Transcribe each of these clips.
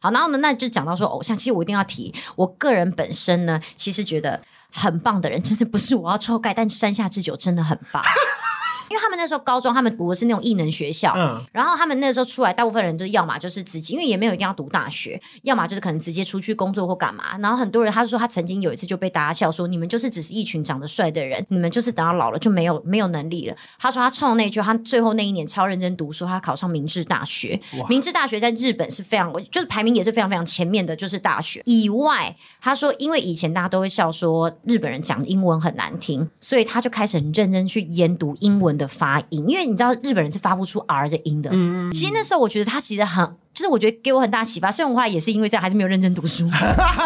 好，然后呢，那就讲到说偶像，其实我一定要提，我个人本身呢，其实觉得很棒的人，真的不是我要臭盖，但山下智久真的很棒。因为他们那时候高中，他们读的是那种艺能学校，嗯，然后他们那时候出来，大部分人都要么就是直接，因为也没有一定要读大学，要么就是可能直接出去工作或干嘛。然后很多人，他就说他曾经有一次就被大家笑说，你们就是只是一群长得帅的人，你们就是等到老了就没有没有能力了。他说他创那句，他最后那一年超认真读书，他考上明治大学。明治大学在日本是非常，就是排名也是非常非常前面的，就是大学以外。他说，因为以前大家都会笑说日本人讲英文很难听，所以他就开始很认真去研读英文的发音，因为。你知道日本人是发不出 R 的音的。嗯，其实那时候我觉得他其实很，就是我觉得给我很大启发。虽然我后来也是因为这样，还是没有认真读书。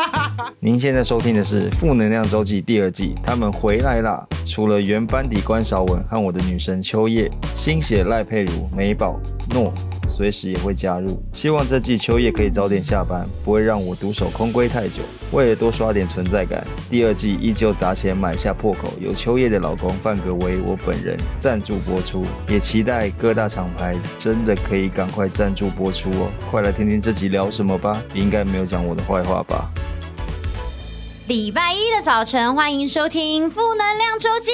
您现在收听的是《负能量周记》第二季，他们回来啦！除了原班底关韶文和我的女神秋叶，新血赖佩如、美宝诺。随时也会加入，希望这季秋叶可以早点下班，不会让我独守空闺太久。为了多刷点存在感，第二季依旧砸钱买下破口，由秋叶的老公范格为我本人赞助播出，也期待各大厂牌真的可以赶快赞助播出哦！快来听听这集聊什么吧，应该没有讲我的坏话吧？礼拜一的早晨，欢迎收听负能量周记。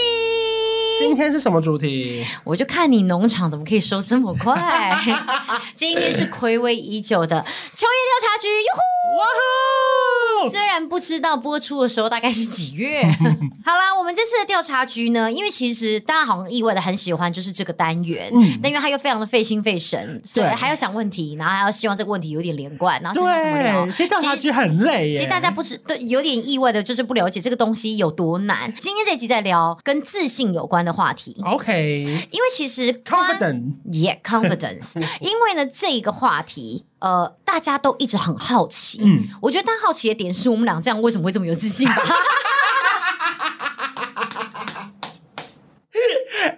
今天是什么主题？我就看你农场怎么可以收这么快。今天是暌违已久的秋叶调查局，哟吼！哇虽然不知道播出的时候大概是几月，好啦，我们这次的调查局呢，因为其实大家好像意外的很喜欢就是这个单元，嗯，那因为他又非常的费心费神，所以还要想问题，然后还要希望这个问题有点连贯，然后想怎么聊。其实调查局很累耶，其实大家不是都有点意外的，就是不了解这个东西有多难。今天这集在聊跟自信有关的话题，OK，因为其实 confident，yeah confidence，因为呢这一个话题。呃，大家都一直很好奇。嗯，我觉得大家好奇的点是我们俩这样为什么会这么有自信？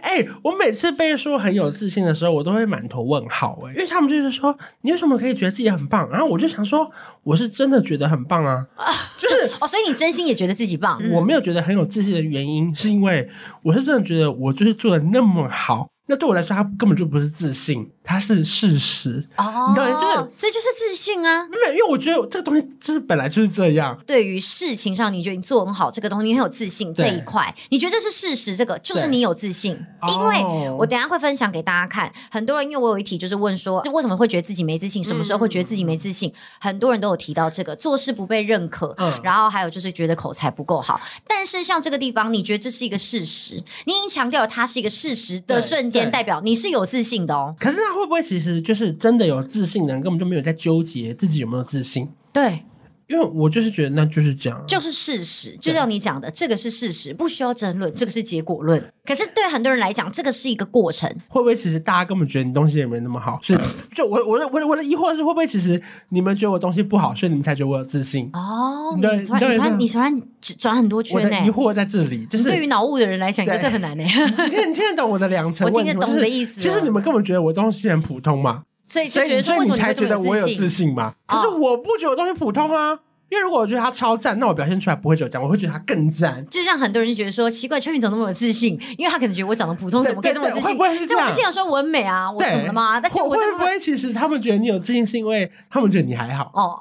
哎、欸，我每次被说很有自信的时候，我都会满头问号。哎，因为他们就是说，你为什么可以觉得自己很棒？然后我就想说，我是真的觉得很棒啊，就是哦，所以你真心也觉得自己棒。我没有觉得很有自信的原因，是因为我是真的觉得我就是做的那么好。那对我来说，他根本就不是自信。它是事实哦，你？就是这就是自信啊！没有，因为我觉得这个东西就是本来就是这样。对于事情上，你觉得你做很好，这个东西你很有自信这一块，你觉得这是事实，这个就是你有自信。因为我等一下会分享给大家看，很多人因为我有一题就是问说，就为什么会觉得自己没自信？什么时候会觉得自己没自信？嗯、很多人都有提到这个，做事不被认可，嗯、然后还有就是觉得口才不够好。但是像这个地方，你觉得这是一个事实？你已经强调了它是一个事实的瞬间，代表你是有自信的哦。可是他会不会其实就？是真的有自信的人，根本就没有在纠结自己有没有自信。对，因为我就是觉得那就是这样，就是事实。就像你讲的，这个是事实，不需要争论，这个是结果论。可是对很多人来讲，这个是一个过程。会不会其实大家根本觉得你东西也没那么好？所以就我我的我的我的疑惑是，会不会其实你们觉得我东西不好，所以你们才觉得我有自信？哦，你突然你突然你突然转很多圈呢？我的疑惑在这里，就是对于脑雾的人来讲，这很难呢。你听你听得懂我的两层？我听得懂你的意思。其实你们根本觉得我东西很普通嘛？所以就觉得说，为什么你才觉得我有自信吗？可是我不觉得我东西普通啊，因为如果我觉得他超赞，那我表现出来不会只有这样，我会觉得他更赞。就像很多人就觉得说，奇怪，秋云怎么那么有自信？因为他可能觉得我长得普通，怎么可以这么自信？会不会是这样？我心想说我很美啊，我怎么了吗？但我会不会其实他们觉得你有自信，是因为他们觉得你还好？哦，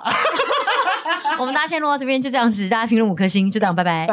我们大家先录到这边，就这样子，大家评论五颗星，就这样，拜拜。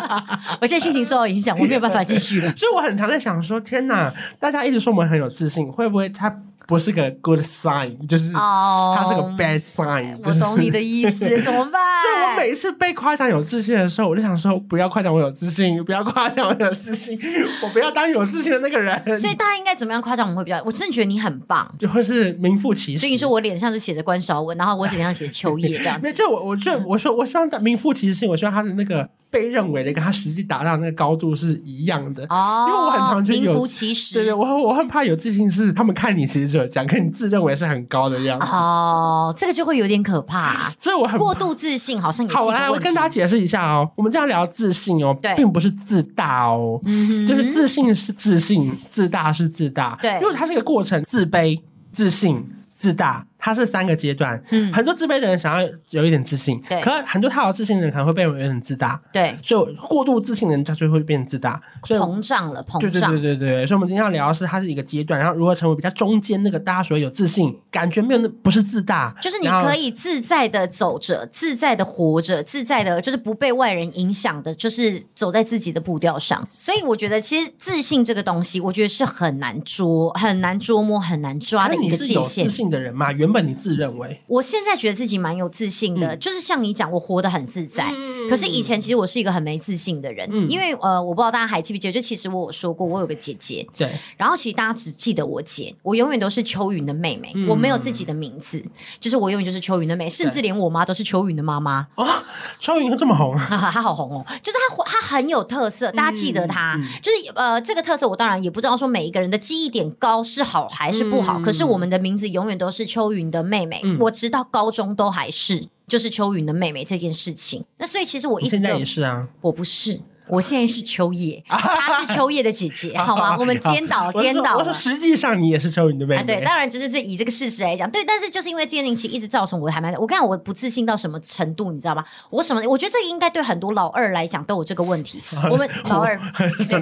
我现在心情受到影响，我没有办法继续了。所以我很常在想说，天哪，大家一直说我们很有自信，会不会他？不是个 good sign，就是它是个 bad sign。我懂你的意思，怎么办？所以我每一次被夸奖有自信的时候，我就想说，不要夸奖我有自信，不要夸奖我有自信，我不要当有自信的那个人。所以大家应该怎么样夸奖我们会比较？我真的觉得你很棒，就会是名副其实。所以你说我脸上是写着关韶文，然后我脸上写秋叶这样子。就我，我就我说，我希望名副其实，我希望他的那个。被认为的跟他实际达到那个高度是一样的。哦，因为我很常觉得有名副其实，对对，我我很怕有自信是他们看你其实只有讲，跟你自认为是很高的样子。哦，这个就会有点可怕，所以我很过度自信好像也是好来。我跟大家解释一下哦，我们这样聊自信哦，对，并不是自大哦，嗯哼，就是自信是自信，自大是自大，对，因为它是一个过程，自卑、自信、自大。它是三个阶段。嗯，很多自卑的人想要有一点自信，对，可是很多太有自信的人可能会被人有点自大，对，所以过度自信的人他就会变自大，所以膨胀了，膨胀。对对对对对，所以我们今天要聊的是它是一个阶段，然后如何成为比较中间那个大家所谓有自信，感觉没有那不是自大，就是你可以自在的走着，自在的活着，自在的，就是不被外人影响的，就是走在自己的步调上。所以我觉得，其实自信这个东西，我觉得是很难捉、很难捉摸、很难抓的一个界限。自信的人嘛，原本你自认为，我现在觉得自己蛮有自信的，嗯、就是像你讲，我活得很自在。嗯、可是以前其实我是一个很没自信的人，嗯、因为呃，我不知道大家还记不记得，就其实我有说过，我有个姐姐，对，然后其实大家只记得我姐，我永远都是秋云的妹妹，嗯、我没有自己的名字，就是我永远就是秋云的妹，甚至连我妈都是秋云的妈妈。哦，秋云这么红啊，她好红哦，就是她她很有特色，大家记得她，就是呃这个特色，我当然也不知道说每一个人的记忆点高是好还是不好，嗯、可是我们的名字永远都是秋云的妹妹，嗯、我直到高中都还是就是秋云的妹妹这件事情，那所以其实我一直现在也是啊，我不是。我现在是秋叶，她是秋叶的姐姐，好吗？我们颠倒颠倒。我说实际上你也是秋叶的妹妹。对，当然就是这以这个事实来讲，对。但是就是因为这件事情一直造成我还蛮……我跟你讲，我不自信到什么程度，你知道吗？我什么？我觉得这个应该对很多老二来讲都有这个问题。我们老二，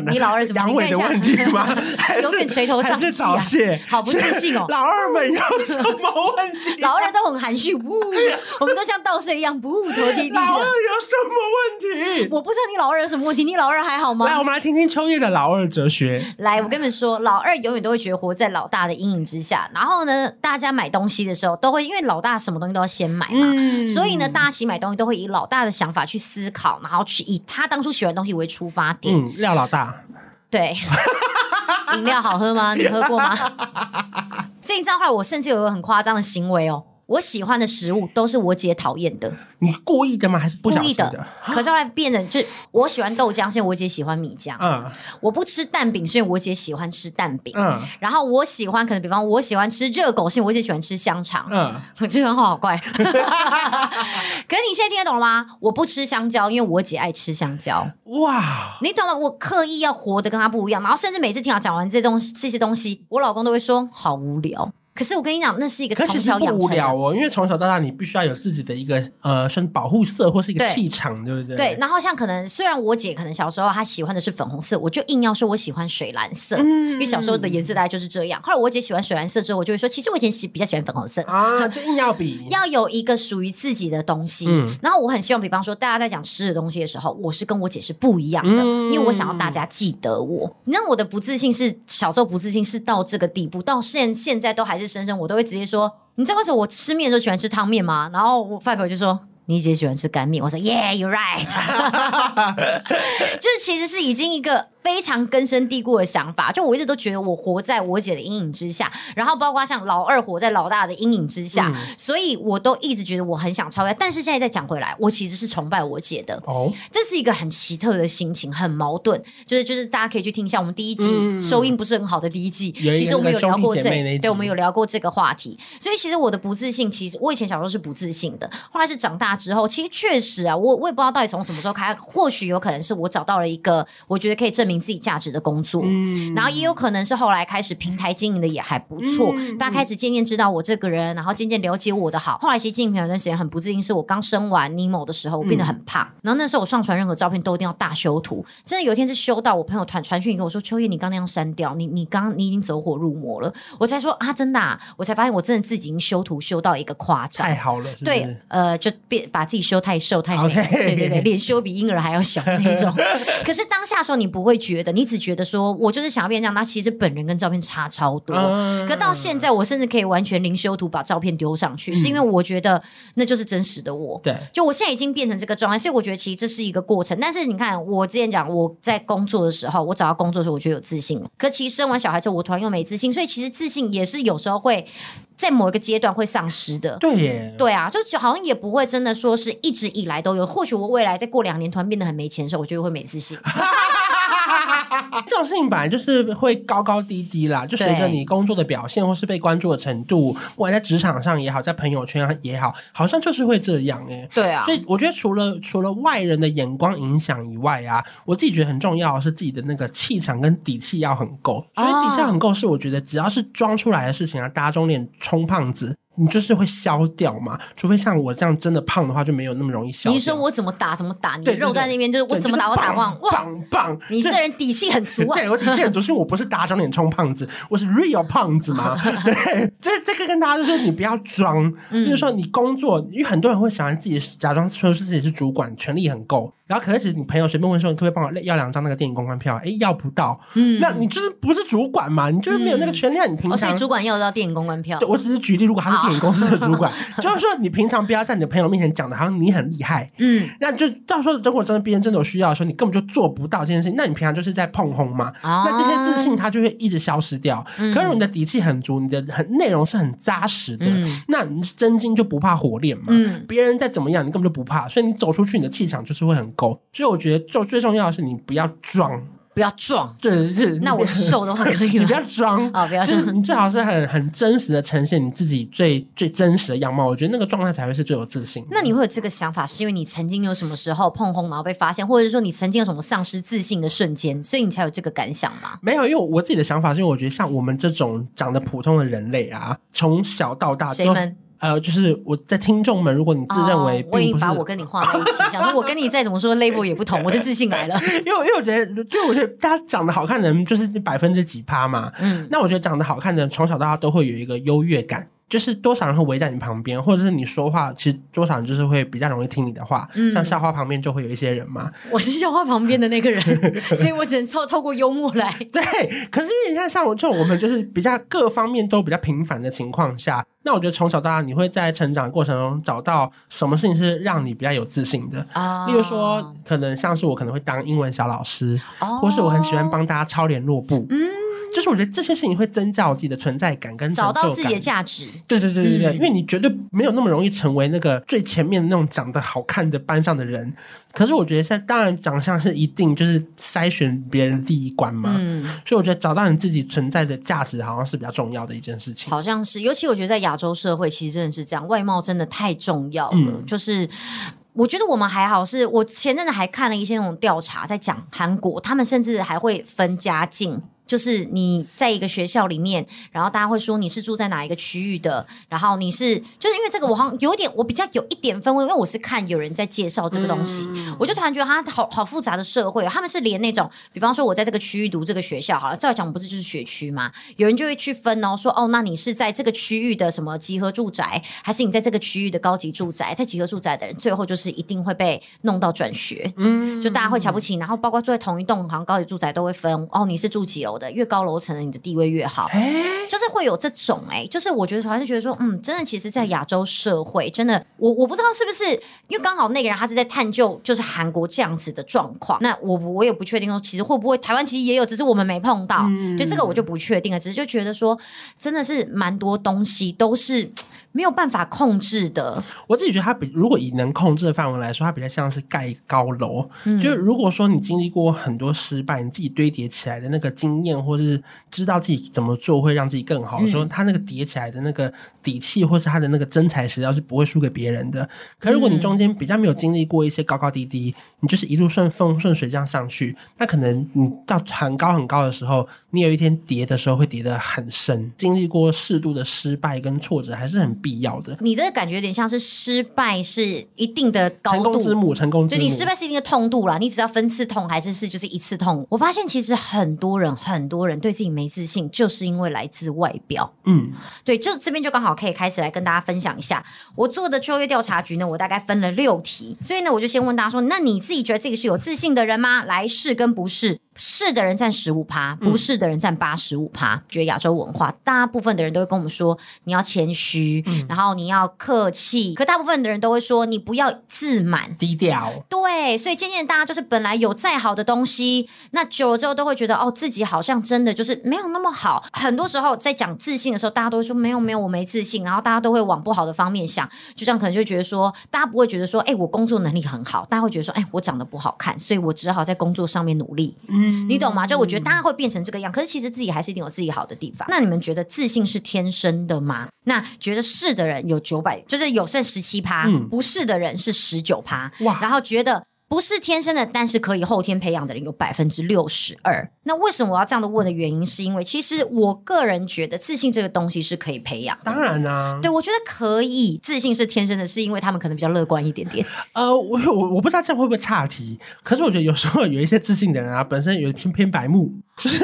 你老二怎么样？阳痿的问题吗？有点垂头丧气，好不自信哦。老二们有什么问题？老二都很含蓄，不，我们都像稻穗一样不拖地。老二有什么问题？我不知道你老二有什么问题，你老二还好吗。来，我们来听听秋叶的老二哲学。来，我跟你们说，老二永远都会觉得活在老大的阴影之下。然后呢，大家买东西的时候都会，因为老大什么东西都要先买嘛，嗯、所以呢，大家一起买东西都会以老大的想法去思考，然后去以他当初喜欢的东西为出发点。嗯，廖老大，对，饮料好喝吗？你喝过吗？所以你知道后来，我甚至有一个很夸张的行为哦。我喜欢的食物都是我姐讨厌的。你故意的吗？还是不故意的？可是后来变成，就是我喜欢豆浆，是因为我姐喜欢米浆。嗯。我不吃蛋饼，是因为我姐喜欢吃蛋饼。嗯。然后我喜欢，可能比方我喜欢吃热狗，是因为我姐喜欢吃香肠。嗯。我这人话好怪。可是你现在听得懂了吗？我不吃香蕉，因为我姐爱吃香蕉。哇！你懂吗？我刻意要活得跟她不一样，然后甚至每次听我讲完这东西这些东西，我老公都会说好无聊。可是我跟你讲，那是一个从小养成的。不无聊哦，因为从小到大你必须要有自己的一个呃，算保护色或是一个气场，对，对不对？对。然后像可能虽然我姐可能小时候她喜欢的是粉红色，我就硬要说我喜欢水蓝色，嗯、因为小时候的颜色大概就是这样。后来我姐喜欢水蓝色之后，我就会说，其实我以前喜比较喜欢粉红色啊，就硬要比，要有一个属于自己的东西。嗯、然后我很希望，比方说大家在讲吃的东西的时候，我是跟我姐是不一样的，嗯、因为我想要大家记得我。你知道我的不自信是小时候不自信是到这个地步，到现现在都还是深深，我都会直接。说，你知道为什么我吃面的时候喜欢吃汤面吗？然后我饭口就说。你姐喜欢吃干面，我说 Yeah, you're right，就是其实是已经一个非常根深蒂固的想法。就我一直都觉得我活在我姐的阴影之下，然后包括像老二活在老大的阴影之下，嗯、所以我都一直觉得我很想超越。但是现在再讲回来，我其实是崇拜我姐的。哦，这是一个很奇特的心情，很矛盾。就是就是大家可以去听一下我们第一季收音不是很好的第一季，嗯、其实我们有聊过这，对，我们有聊过这个话题。所以其实我的不自信，其实我以前小时候是不自信的，后来是长大。之后，其实确实啊，我我也不知道到底从什么时候开始，或许有可能是我找到了一个我觉得可以证明自己价值的工作，嗯，然后也有可能是后来开始平台经营的也还不错，嗯、大家开始渐渐知道我这个人，然后渐渐了解我的好。后来其实经营有段时间很不自信，是我刚生完尼莫的时候，我变得很胖，嗯、然后那时候我上传任何照片都一定要大修图，真的有一天是修到我朋友传传讯跟我说：“秋叶，你刚那样删掉，你你刚你已经走火入魔了。”我才说啊，真的，啊，我才发现我真的自己已经修图修到一个夸张，太好了，是是对，呃，就变。把自己修太瘦太美.对对对，脸修比婴儿还要小那种。可是当下的时候你不会觉得，你只觉得说我就是想要变这样。那其实本人跟照片差超多。Uh, 可到现在，我甚至可以完全零修图把照片丢上去，嗯、是因为我觉得那就是真实的我。对，就我现在已经变成这个状态，所以我觉得其实这是一个过程。但是你看，我之前讲我在工作的时候，我找到工作的时候，我觉得有自信了。可其实生完小孩之后，我突然又没自信，所以其实自信也是有时候会。在某一个阶段会丧失的，对耶，对啊，就好像也不会真的说是一直以来都有。或许我未来再过两年突然变得很没钱的时候，我觉得会没自信。这种事情本来就是会高高低低啦，就随着你工作的表现或是被关注的程度，不管在职场上也好，在朋友圈也好，好像就是会这样哎。对啊，所以我觉得除了除了外人的眼光影响以外啊，我自己觉得很重要的是自己的那个气场跟底气要很够。所以底气很够是我觉得只要是装出来的事情啊，打肿脸充胖子。你就是会消掉嘛。除非像我这样真的胖的话，就没有那么容易消掉。你说我怎么打怎么打，你的肉在那边，就是我怎么打我打忘。哇，棒棒！你这人底气很足啊！对，我底气很足，是因为我不是打肿脸充胖子，我是 real 胖子嘛。对，这这个跟大家就说，你不要装。比如说你工作，因为很多人会想让自己假装说是自己是主管，权力很够。然后可是你朋友随便问说，你可不可以帮我要两张那个电影公关票？哎，要不到。嗯，那你就是不是主管嘛？你就是没有那个权利。你平常，所以主管要到电影公关票。对，我只是举例，如果他是电影公司的主管，就是说你平常不要在你的朋友面前讲的，好像你很厉害。嗯，那就到时候如果真的别人真的有需要的时候，你根本就做不到这件事情。那你平常就是在碰轰嘛？那这些自信它就会一直消失掉。可是你的底气很足，你的很内容是很扎实的，那你真金就不怕火炼嘛。嗯，别人再怎么样，你根本就不怕，所以你走出去，你的气场就是会很够。所以我觉得。就最重要的是，你不要装，不要装。对对对，那我瘦的话可以 吗？你不要装啊，不要装。你最好是很很真实的呈现你自己最最真实的样貌。我觉得那个状态才会是最有自信。那你会有这个想法，是因为你曾经有什么时候碰红，然后被发现，或者是说你曾经有什么丧失自信的瞬间，所以你才有这个感想吗？没有，因为我自己的想法是因为我觉得像我们这种长得普通的人类啊，从小到大都。呃，就是我在听众们，如果你自认为我已经把我跟你画在一起，想说我跟你再怎么说 label 也不同，我的自信来了。因为因为我觉得，就我觉得大家长得好看的人就是百分之几趴嘛。嗯，那我觉得长得好看的人从小到大都会有一个优越感。就是多少人会围在你旁边，或者是你说话，其实多少人就是会比较容易听你的话。嗯，像校花旁边就会有一些人嘛。我是校花旁边的那个人，所以我只能透透过幽默来。对，可是因为你看，像我这种，我们就是比较各方面都比较平凡的情况下，那我觉得从小到大，你会在成长过程中找到什么事情是让你比较有自信的啊？例如说，可能像是我可能会当英文小老师，哦，或是我很喜欢帮大家抄联络簿。嗯。就是我觉得这些事情会增加我自己的存在感跟找到自己的价值。对对对对对，嗯、因为你绝对没有那么容易成为那个最前面的那种长得好看的班上的人。可是我觉得现在当然长相是一定就是筛选别人的第一关嘛。嗯，所以我觉得找到你自己存在的价值好像是比较重要的一件事情。好像是，尤其我觉得在亚洲社会其实真的是这样，外貌真的太重要了。嗯、就是我觉得我们还好是，是我前阵子还看了一些那种调查，在讲韩国，他们甚至还会分家境。就是你在一个学校里面，然后大家会说你是住在哪一个区域的，然后你是就是因为这个我好像有点我比较有一点分为，因为我是看有人在介绍这个东西，嗯、我就突然觉得他好好复杂的社会，他们是连那种，比方说我在这个区域读这个学校，好了，照讲不是就是学区吗？有人就会去分哦，说哦，那你是在这个区域的什么集合住宅，还是你在这个区域的高级住宅？在集合住宅的人，最后就是一定会被弄到转学，嗯，就大家会瞧不起，然后包括住在同一栋好像高级住宅都会分哦，你是住几楼？的越高楼层的，你的地位越好，欸、就是会有这种哎、欸，就是我觉得还是觉得说，嗯，真的，其实，在亚洲社会，真的，我我不知道是不是，因为刚好那个人他是在探究，就是韩国这样子的状况，那我我也不确定说，其实会不会台湾其实也有，只是我们没碰到，嗯、就这个我就不确定了，只是就觉得说，真的是蛮多东西都是。没有办法控制的，我自己觉得它比如果以能控制的范围来说，它比较像是盖高楼。嗯，就是如果说你经历过很多失败，你自己堆叠起来的那个经验，或是知道自己怎么做会让自己更好，说它那个叠起来的那个底气，或是它的那个真材实料是不会输给别人的。可如果你中间比较没有经历过一些高高低低，你就是一路顺风顺水这样上去，那可能你到很高很高的时候，你有一天叠的时候会叠得很深。经历过适度的失败跟挫折，还是很。必要的，你这个感觉有点像是失败是一定的高度，成功之母，成功之母，就你失败是一定的痛度啦，你只要分次痛还是是就是一次痛。我发现其实很多人很多人对自己没自信，就是因为来自外表。嗯，对，就这边就刚好可以开始来跟大家分享一下我做的秋月调查局呢，我大概分了六题，所以呢，我就先问大家说，那你自己觉得这个是有自信的人吗？来，是跟不是。是的人占十五趴，不是的人占八十五趴。嗯、觉得亚洲文化，大部分的人都会跟我们说，你要谦虚，嗯、然后你要客气。可大部分的人都会说，你不要自满，低调。对，所以渐渐大家就是本来有再好的东西，那久了之后都会觉得，哦，自己好像真的就是没有那么好。很多时候在讲自信的时候，大家都会说没有没有，我没自信。然后大家都会往不好的方面想，就这样可能就觉得说，大家不会觉得说，哎，我工作能力很好，大家会觉得说，哎，我长得不好看，所以我只好在工作上面努力。嗯。你懂吗？就我觉得大家会变成这个样，可是其实自己还是一定有自己好的地方。那你们觉得自信是天生的吗？那觉得是的人有九百，就是有剩十七趴，不是的人是十九趴。哇！然后觉得不是天生的，但是可以后天培养的人有百分之六十二。那为什么我要这样的问的原因，是因为其实我个人觉得自信这个东西是可以培养。当然啦，对，我觉得可以。自信是天生的，是因为他们可能比较乐观一点点。呃，我我我不知道这样会不会岔题，可是我觉得有时候有一些自信的人啊，本身有偏偏白目。就是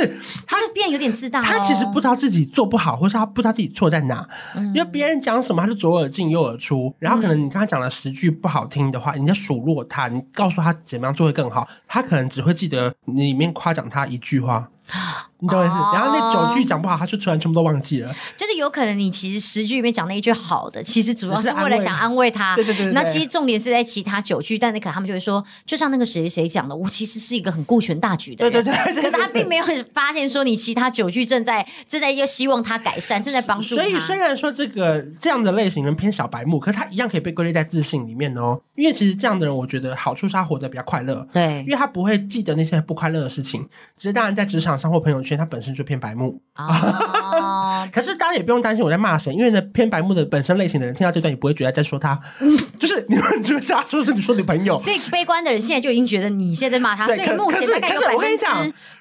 他就变有点自大，哦，他其实不知道自己做不好，或是他不知道自己错在哪。嗯、因为别人讲什么，他就左耳进右耳出。然后可能你跟他讲了十句不好听的话，嗯、你在数落他，你告诉他怎么样做会更好，他可能只会记得你里面夸奖他一句话。你懂我意思？然后那九句讲不好，他就突然全部都忘记了。就是有可能你其实十句里面讲那一句好的，其实主要是为了想安慰他。对对对。那其实重点是在其他九句，但那可能他们就会说，就像那个谁谁讲的，我其实是一个很顾全大局的人。对对对。可是他并没有发现说，你其他九句正在正在又希望他改善，正在帮助他。所以虽然说这个这样的类型人偏小白目，可是他一样可以被归类在自信里面哦。因为其实这样的人，我觉得好处是他活得比较快乐。对。因为他不会记得那些不快乐的事情。其实当然在职场上或朋友圈，所以它本身就偏白木。可是大家也不用担心我在骂谁，因为呢，偏白目的本身类型的人听到这段也不会觉得在说他，就是你们觉得他说是你说女朋友，所以悲观的人现在就已经觉得你现在骂他，所以目前大概有百分之。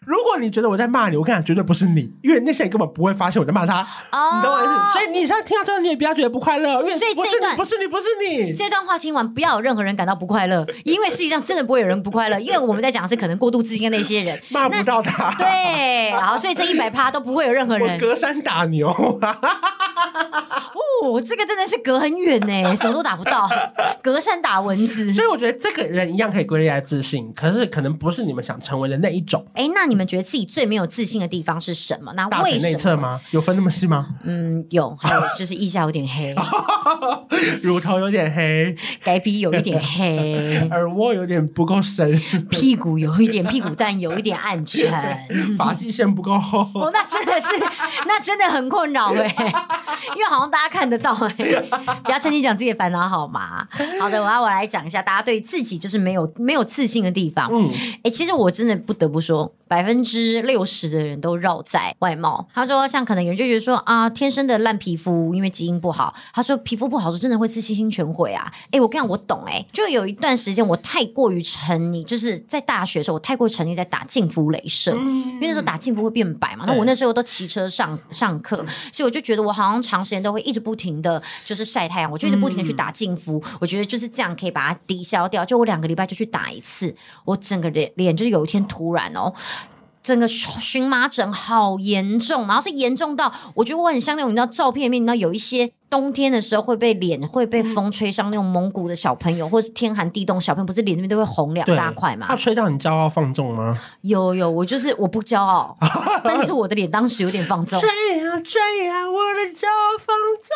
如果你觉得我在骂你，我跟你讲，绝对不是你，因为那些人根本不会发现我在骂他。哦，你懂我意思？所以你现在听到这段，你也不要觉得不快乐，因为所以这段不是你，不是你。这段话听完，不要有任何人感到不快乐，因为实际上真的不会有人不快乐，因为我们在讲的是可能过度自信的那些人骂不到他。对，好，所以这一百趴都不会有任何人。我隔山打牛。哦，这个真的是隔很远呢，什么都打不到，隔山打蚊子。所以我觉得这个人一样可以归类在自信，可是可能不是你们想成为的那一种。哎，那你们觉得自己最没有自信的地方是什么？那为什么？内侧吗？有分那么细吗？嗯，有，还有就是腋下有点黑，乳头有点黑，该皮有一点黑，耳窝有点不够深，屁股有一点屁股蛋有一点暗沉，发际线不够厚。哦，那真的是，那真的很困扰哎，因为好像大家看。得到哎、欸，不要趁机讲自己的烦恼好吗？好的，我要我来讲一下，大家对自己就是没有没有自信的地方。嗯，哎、欸，其实我真的不得不说。百分之六十的人都绕在外貌。他说，像可能有人就觉得说啊，天生的烂皮肤，因为基因不好。他说皮肤不好，是真的会自信心全毁啊。哎，我跟你讲，我懂哎、欸。就有一段时间，我太过于沉溺，就是在大学的时候，我太过沉溺在打净肤镭射，嗯、因为那时候打净肤会变白嘛。那我那时候都骑车上上课，所以我就觉得我好像长时间都会一直不停的就是晒太阳，我就一直不停的去打净肤。嗯、我觉得就是这样可以把它抵消掉。就我两个礼拜就去打一次，我整个脸脸就是有一天突然哦。整个荨麻疹好严重，然后是严重到我觉得我很像那种你知道照片里面，你知道有一些冬天的时候会被脸会被风吹伤那种蒙古的小朋友，或是天寒地冻小朋友，不是脸这边都会红两大块嘛？他吹到你骄傲放纵吗？有有，我就是我不骄傲，但是我的脸当时有点放纵。吹啊吹啊，我的骄傲放纵。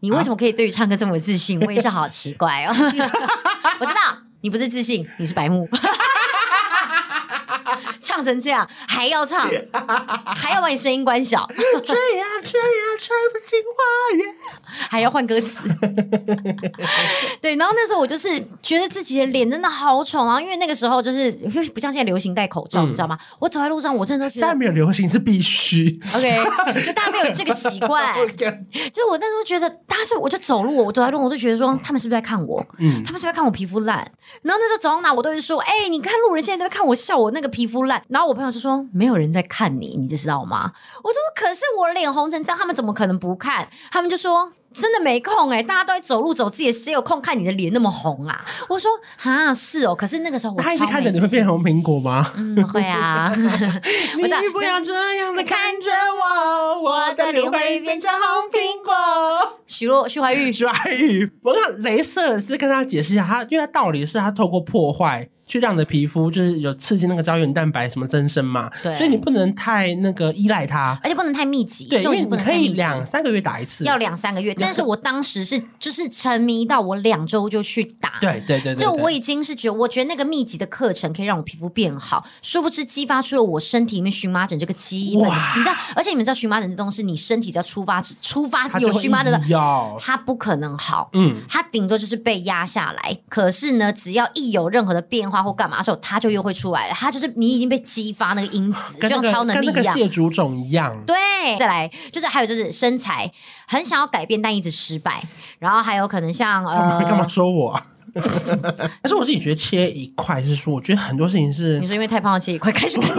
你为什么可以对于唱歌这么自信？我也是好奇怪哦。我知道你不是自信，你是白目。唱成这样还要唱，还要把你声音关小，吹呀吹呀吹不进花园，还要换歌词。对，然后那时候我就是觉得自己的脸真的好丑，然后因为那个时候就是不像现在流行戴口罩，嗯、你知道吗？我走在路上，我真的都觉得现在没有流行是必须。OK，就大家没有这个习惯。就是我那时候觉得，当时我就走路，我走在路，我就觉得说，他们是不是在看我？嗯，他们是不是在看我皮肤烂？然后那时候走到哪，我都会说，哎、欸，你看路人现在都在看我笑我那个皮肤烂。然后我朋友就说：“没有人在看你，你就知道吗？”我说：“可是我脸红成这样，他们怎么可能不看？”他们就说：“真的没空哎、欸，大家都在走路走自己的，谁有空看你的脸那么红啊？”我说：“啊，是哦。”可是那个时候我他一直看着你会变红苹果吗？嗯，会啊。你不要这样的看着我，我的脸会变成红苹果。徐若徐怀钰，徐怀钰，我看镭射是跟他解释一下，他因为他道理是他透过破坏。去让你的皮肤就是有刺激那个胶原蛋白什么增生嘛，对，所以你不能太那个依赖它，而且不能太密集，对，因为你可以两三个月打一次，要两三个月。但是我当时是就是沉迷到我两周就去打，对对对，就我已经是觉得，我觉得那个密集的课程可以让我皮肤变好，殊不知激发出了我身体里面荨麻疹这个基本，你知道，而且你们知道荨麻疹这东西，你身体只要出发出发有荨麻疹的，它不可能好，嗯，它顶多就是被压下来。可是呢，只要一有任何的变化或干嘛的时候，他就又会出来了，他就是你已经被激发那个因子，就像超能力一样，跟那个蟹足肿一样。对，再来就是还有就是身材很想要改变，但一直失败。然后还有可能像呃，干嘛说我？但是我自己觉得切一块是说，我觉得很多事情是你说因为太胖了切一块开始跟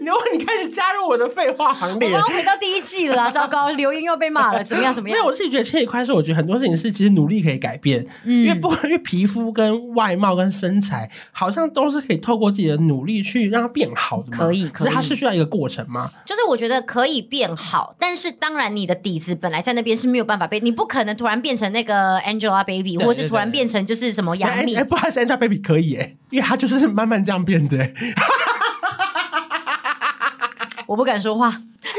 你然后你开始加入我的废话行列，我要回到第一季了啊！糟糕，刘英又被骂了，怎么样？怎么样？因为，我自己觉得切一块是，我觉得很多事情是其实努力可以改变，嗯，因为不管因为皮肤跟外貌跟身材好像都是可以透过自己的努力去让它变好的，可以，可是它是需要一个过程吗？就是我觉得可以变好，但是当然你的底子本来在那边是没有办法被，你不可能突然变成那个 Angelababy，或者是突然变成就是什么杨幂，哎，不好意思，Angelababy 可以哎，因为她就是慢慢这样变的。我不敢说话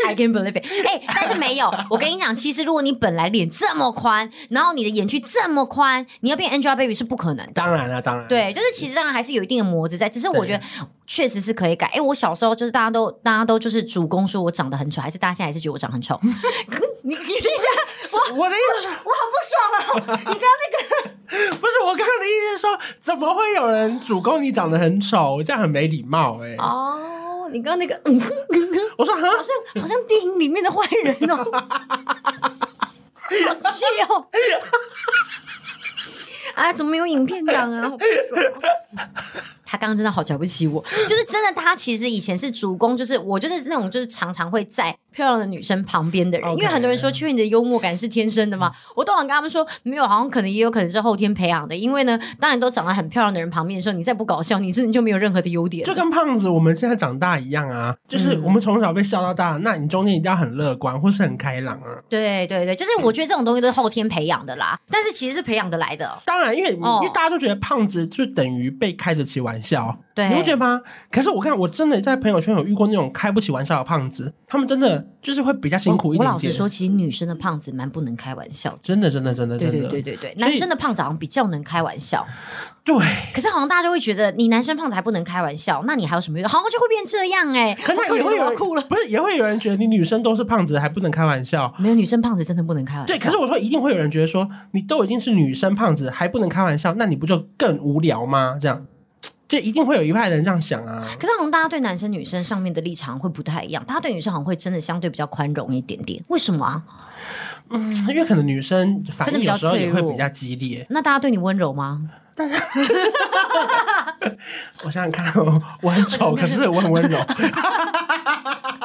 ，I can't believe it。哎、欸，但是没有，我跟你讲，其实如果你本来脸这么宽，然后你的眼距这么宽，你要变 Angelababy 是不可能的。当然了，当然。对，就是其实当然还是有一定的模子在，只是我觉得确实是可以改。哎、欸，我小时候就是大家都大家都就是主攻说我长得很丑，还是大家现在还是觉得我长得很丑？你你听一下，我我的意思是，我好不爽啊！你刚刚那个 不是我刚刚的意思是说，怎么会有人主攻你长得很丑？这样很没礼貌哎、欸。哦。你刚刚那个，嗯，我说好像好像电影里面的坏人哦，好气哦！哎，怎么没有影片档啊？好不爽。他刚刚真的好瞧不起我，就是真的。他其实以前是主攻，就是我就是那种就是常常会在漂亮的女生旁边的人。因为很多人说，秋月你的幽默感是天生的嘛，我都想跟他们说，没有，好像可能也有可能是后天培养的。因为呢，当然都长得很漂亮的人旁边的时候，你再不搞笑，你真的就没有任何的优点。就跟胖子我们现在长大一样啊，就是我们从小被笑到大，嗯、那你中间一定要很乐观或是很开朗啊。对对对，就是我觉得这种东西都是后天培养的啦，但是其实是培养得来的。当然，因为、哦、因为大家都觉得胖子就等于被开得起玩笑。对，你不觉得吗？可是我看，我真的在朋友圈有遇过那种开不起玩笑的胖子，他们真的就是会比较辛苦一点点。我，我老实说，其实女生的胖子蛮不能开玩笑，真的，真的，真的，真的。对对对对对，男生的胖子好像比较能开玩笑。对，可是好像大家就会觉得，你男生胖子还不能开玩笑，那你还有什么用？好像就会变这样哎、欸。可能也会有人哭了，不是也会有人觉得你女生都是胖子还不能开玩笑？没有，女生胖子真的不能开玩笑。对，可是我说一定会有人觉得说，你都已经是女生胖子还不能开玩笑，那你不就更无聊吗？这样。就一定会有一派人这样想啊！可是好像大家对男生女生上面的立场会不太一样，大家对女生好像会真的相对比较宽容一点点。为什么啊？嗯，因为可能女生反应有时候也会比较激烈。那大家对你温柔吗？我想想看，我很丑，可是我很温柔。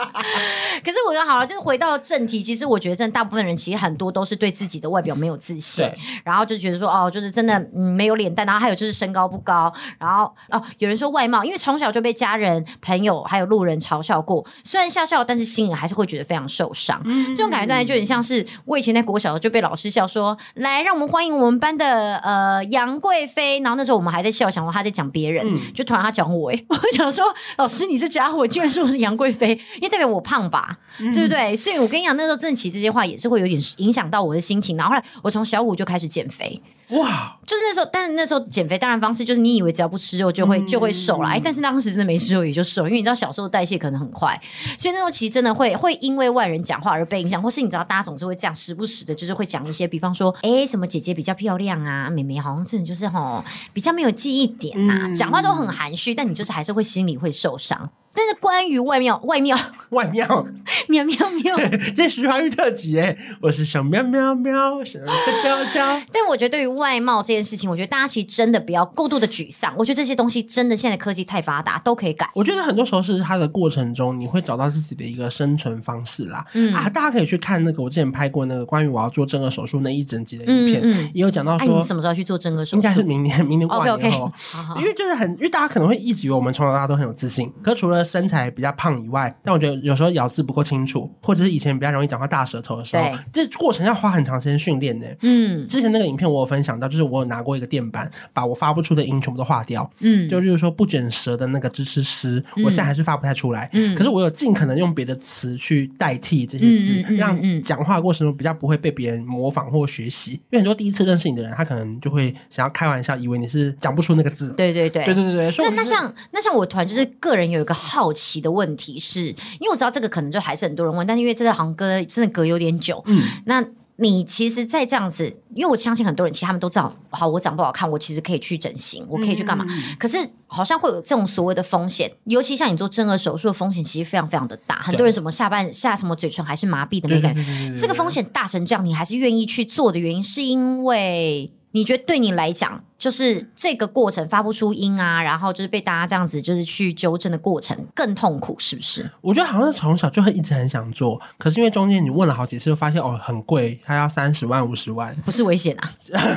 可是我觉得好了，就是回到正题。其实我觉得，真的大部分人其实很多都是对自己的外表没有自信，然后就觉得说哦，就是真的嗯没有脸蛋，然后还有就是身高不高，然后哦有人说外貌，因为从小就被家人、朋友还有路人嘲笑过，虽然笑笑，但是心里还是会觉得非常受伤。嗯、这种感觉当然就很像是我以前在国小就被老师笑说，来让我们欢迎我们班的呃杨贵妃，然后那时候我们还在笑，想说他在讲别人，嗯、就突然他讲我，哎，我想说老师你这家伙居然说我是杨贵妃，因为 代表我胖吧。嗯、对不对？所以我跟你讲，那时候郑棋这些话也是会有点影响到我的心情。然后后来我从小五就开始减肥。哇！就是那时候，但是那时候减肥当然方式就是你以为只要不吃肉就会、嗯、就会瘦了，哎，但是当时真的没吃肉也就瘦，因为你知道小时候代谢可能很快，所以那时候其实真的会会因为外人讲话而被影响，或是你知道大家总是会这样时不时的，就是会讲一些，比方说，哎，什么姐姐比较漂亮啊，妹妹好像真的就是吼比较没有记忆点啊，讲话都很含蓄，但你就是还是会心里会受伤。但是关于外庙，外庙，外庙，喵喵喵，这是徐怀钰特辑哎，我是小喵喵喵，小娇娇。但我觉得对于外貌这件事情，我觉得大家其实真的不要过度的沮丧。我觉得这些东西真的现在科技太发达，都可以改。我觉得很多时候是它的过程中，你会找到自己的一个生存方式啦。嗯啊，大家可以去看那个我之前拍过那个关于我要做正颌手术那一整集的影片，嗯嗯、也有讲到说、什么时候去做正颌手术？应该是明年，明年过完以后。Okay, okay. 因为就是很，因为大家可能会一直以为我们从小到大都很有自信，可是除了身材比较胖以外，但我觉得有时候咬字不够清楚，或者是以前比较容易讲话大舌头的时候，这过程要花很长时间训练呢。嗯，之前那个影片我有分享到，就是我有拿过一个电板，把我发不出的音全部都划掉。嗯，就就是说不卷舌的那个支持诗，我现在还是发不太出来。嗯，可是我有尽可能用别的词去代替这些字，嗯、让讲话过程中比较不会被别人模仿或学习。因为很多第一次认识你的人，他可能就会想要开玩笑，以为你是讲不出那个字。对对对，对对对对。所以那那像那像我团就是个人有一个好奇的问题是，因为我知道这个可能就还是很多人问，但是因为这个行歌真的隔有点久，嗯，那。你其实，在这样子，因为我相信很多人，其实他们都知道，好，我长不好看，我其实可以去整形，我可以去干嘛？嗯、可是，好像会有这种所谓的风险，尤其像你做正颌手术的风险，其实非常非常的大。很多人什么下半下什么嘴唇还是麻痹的那个，这个风险大成这样，你还是愿意去做的原因，是因为你觉得对你来讲，就是这个过程发不出音啊，然后就是被大家这样子就是去纠正的过程更痛苦，是不是？我觉得好像是从小就很一直很想做，可是因为中间你问了好几次，就发现哦很贵，它要三十万五十万，不是危险啊。